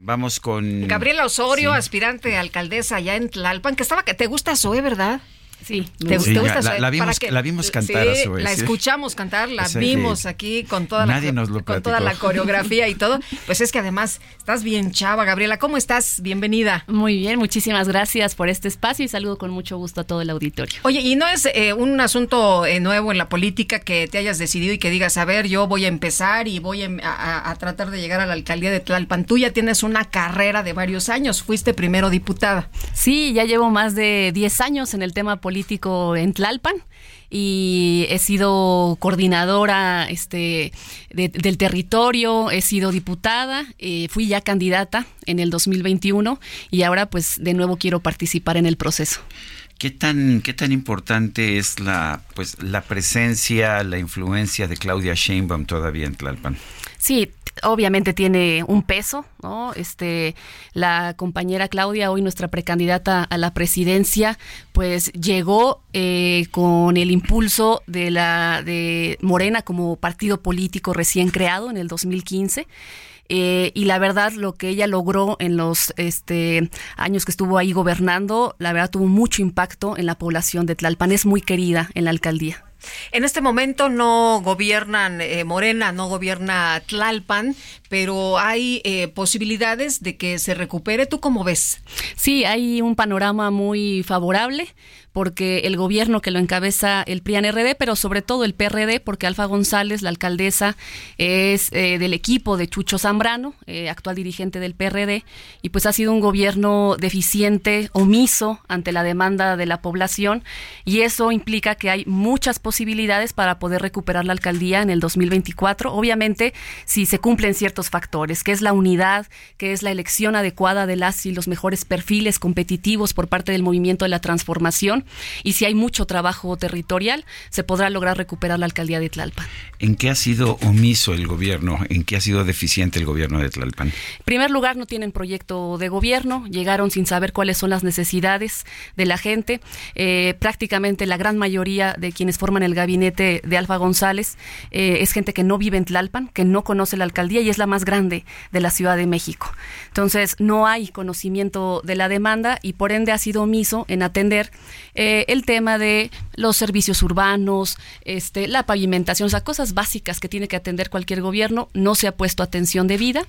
Vamos con... Gabriela Osorio, aspirante a alcaldesa allá en Tlalpan, que estaba... ¿Te gusta Zoe, verdad? Sí, ¿Te, Sí, te gusta la- la vimos- que- la vimos cantar a sí, Zoe, La sí. escuchamos cantar, la O sea vimos aquí con toda nadie la nos lo con toda la coreografía y todo. Pues es que además estás bien chava, Gabriela. ¿Cómo estás? Bienvenida. Muy bien, muchísimas gracias por este espacio y saludo con mucho gusto a todo el auditorio. Oye, y no es eh, un asunto eh, nuevo en la política que te hayas decidido y que digas, a ver, yo voy a empezar y voy a, a- a tratar de llegar a la alcaldía de Tlalpan. Tú ya tienes una carrera de varios años, fuiste primero diputada. Sí, ya llevo más de 10 años en el tema político en Tlalpan y he sido coordinadora este, de- del territorio, he sido diputada, eh, fui ya candidata en el 2021 y ahora pues de nuevo quiero participar en el proceso. ¿Qué tan, ¿Qué tan importante es la, pues, la presencia, la influencia de Claudia Sheinbaum todavía en Tlalpan? Sí, obviamente tiene un peso, ¿no? Este, la compañera Claudia, hoy nuestra precandidata a la presidencia, pues llegó eh, con el impulso de la de Morena como partido político recién creado en el 2015. Eh, y la verdad, lo que ella logró en los este, años que estuvo ahí gobernando, la verdad tuvo mucho impacto en la población de Tlalpan. Es muy querida en la alcaldía. En este momento no gobiernan eh, Morena, no gobierna Tlalpan, pero hay eh, posibilidades de que se recupere. ¿Tú cómo ves? Sí, hay un panorama muy favorable porque el gobierno que lo encabeza el PRIAN-RD, pero sobre todo el PRD, porque Alfa González, la alcaldesa, es eh, del equipo de Chucho Zambrano, eh, actual dirigente del PRD, y pues ha sido un gobierno deficiente, omiso ante la demanda de la población, y eso implica que hay muchas posibilidades para poder recuperar la alcaldía en el 2024, obviamente si se cumplen ciertos factores, que es la unidad, que es la elección adecuada de las y los mejores perfiles competitivos por parte del movimiento de la transformación, y si hay mucho trabajo territorial, se podrá lograr recuperar la alcaldía de Tlalpan. ¿En qué ha sido omiso el gobierno? ¿En qué ha sido deficiente el gobierno de Tlalpan? En primer lugar, no tienen proyecto de gobierno, llegaron sin saber cuáles son las necesidades de la gente. Eh, prácticamente la gran mayoría de quienes forman el gabinete de Alfa González eh, es gente que no vive en Tlalpan, que no conoce la alcaldía y es la más grande de la Ciudad de México. Entonces, no hay conocimiento de la demanda y por ende ha sido omiso en atender eh, el tema de los servicios urbanos, este, la pavimentación, o sea, cosas básicas que tiene que atender cualquier gobierno, no se ha puesto atención debida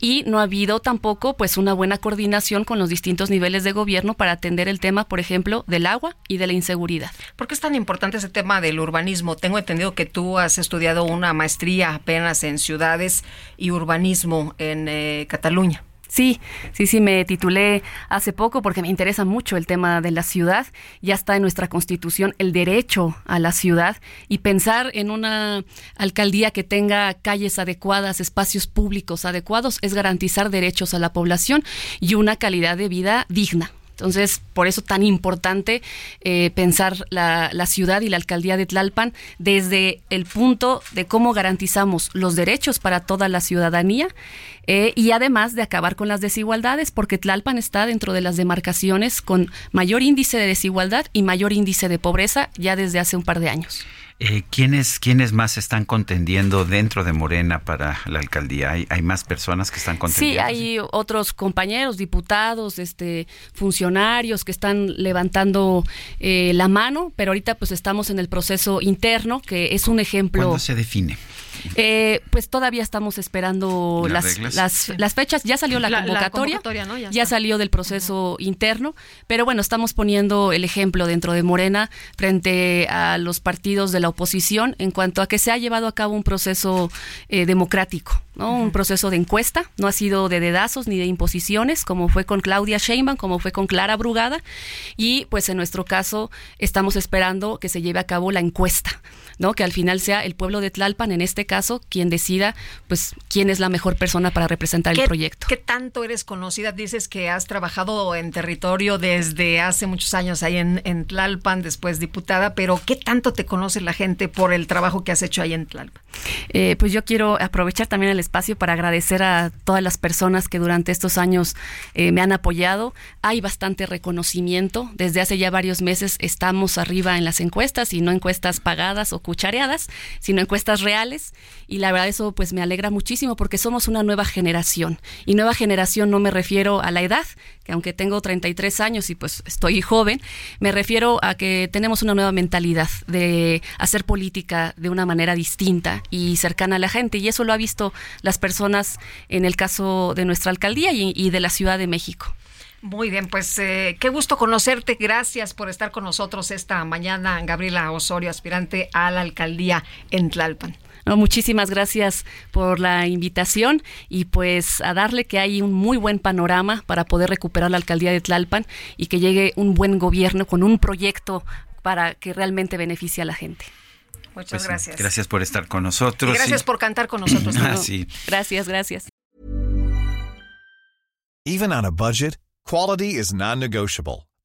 y no ha habido tampoco pues una buena coordinación con los distintos niveles de gobierno para atender el tema, por ejemplo, del agua y de la inseguridad. ¿Por qué es tan importante ese tema del urbanismo? Tengo entendido que tú has estudiado una maestría apenas en ciudades y urbanismo en eh, Cataluña. Sí, sí, sí, me titulé hace poco porque me interesa mucho el tema de la ciudad. Ya está en nuestra constitución el derecho a la ciudad y pensar en una alcaldía que tenga calles adecuadas, espacios públicos adecuados, es garantizar derechos a la población y una calidad de vida digna. Entonces, por eso tan importante eh, pensar la, la, ciudad y la alcaldía de Tlalpan desde el punto de cómo garantizamos los derechos para toda la ciudadanía eh, y además de acabar con las desigualdades, porque Tlalpan está dentro de las demarcaciones con mayor índice de desigualdad y mayor índice de pobreza ya desde hace un par de años. Eh, ¿quiénes, ¿Quiénes más están contendiendo dentro de Morena para la alcaldía? ¿Hay, hay más personas que están contendiendo? Sí, hay otros compañeros, diputados, este, funcionarios que están levantando eh, la mano, pero ahorita pues estamos en el proceso interno, que es un ejemplo. ¿Cuándo se define? Eh, pues todavía estamos esperando las, las, las, sí. las, fechas. Ya salió la, la convocatoria, la convocatoria ¿no? ya, ya salió del proceso uh -huh. interno, pero bueno, estamos poniendo el ejemplo dentro de Morena frente a los partidos de la oposición en cuanto a que se ha llevado a cabo un proceso eh, democrático, ¿no? Uh -huh. un proceso de encuesta, no ha sido de dedazos ni de imposiciones, como fue con Claudia Sheinbaum, como fue con Clara Brugada, y pues en nuestro caso estamos esperando que se lleve a cabo la encuesta, ¿no? que al final sea el pueblo de Tlalpan, en este caso quien decida pues quién es la mejor persona para representar el proyecto. ¿Qué tanto eres conocida? Dices que has trabajado en territorio desde hace muchos años ahí en, en Tlalpan, después diputada, pero ¿qué tanto te conoce la gente por el trabajo que has hecho ahí en Tlalpan? Eh, pues yo quiero aprovechar también el espacio para agradecer a todas las personas que durante estos años eh, me han apoyado. Hay bastante reconocimiento. Desde hace ya varios meses estamos arriba en las encuestas y no encuestas pagadas o cuchareadas, sino encuestas reales. Y la verdad eso pues me alegra muchísimo porque somos una nueva generación. Y nueva generación no me refiero a la edad, que aunque tengo 33 años y pues estoy joven, me refiero a que tenemos una nueva mentalidad de hacer política de una manera distinta y cercana a la gente. Y eso lo ha visto las personas en el caso de nuestra alcaldía y, de la Ciudad de México. Muy bien, pues eh, qué gusto conocerte. Gracias por estar con nosotros esta mañana, Gabriela Osorio, aspirante a la alcaldía en Tlalpan. Muchísimas gracias por la invitación y pues a darle que hay un muy buen panorama para poder recuperar la alcaldía de Tlalpan y que llegue un buen gobierno con un proyecto para que realmente beneficie a la gente. Muchas pues, gracias. Gracias por estar con nosotros. gracias por cantar con nosotros. ah, sí. Gracias, gracias. Even on a budget, quality is non-negotiable.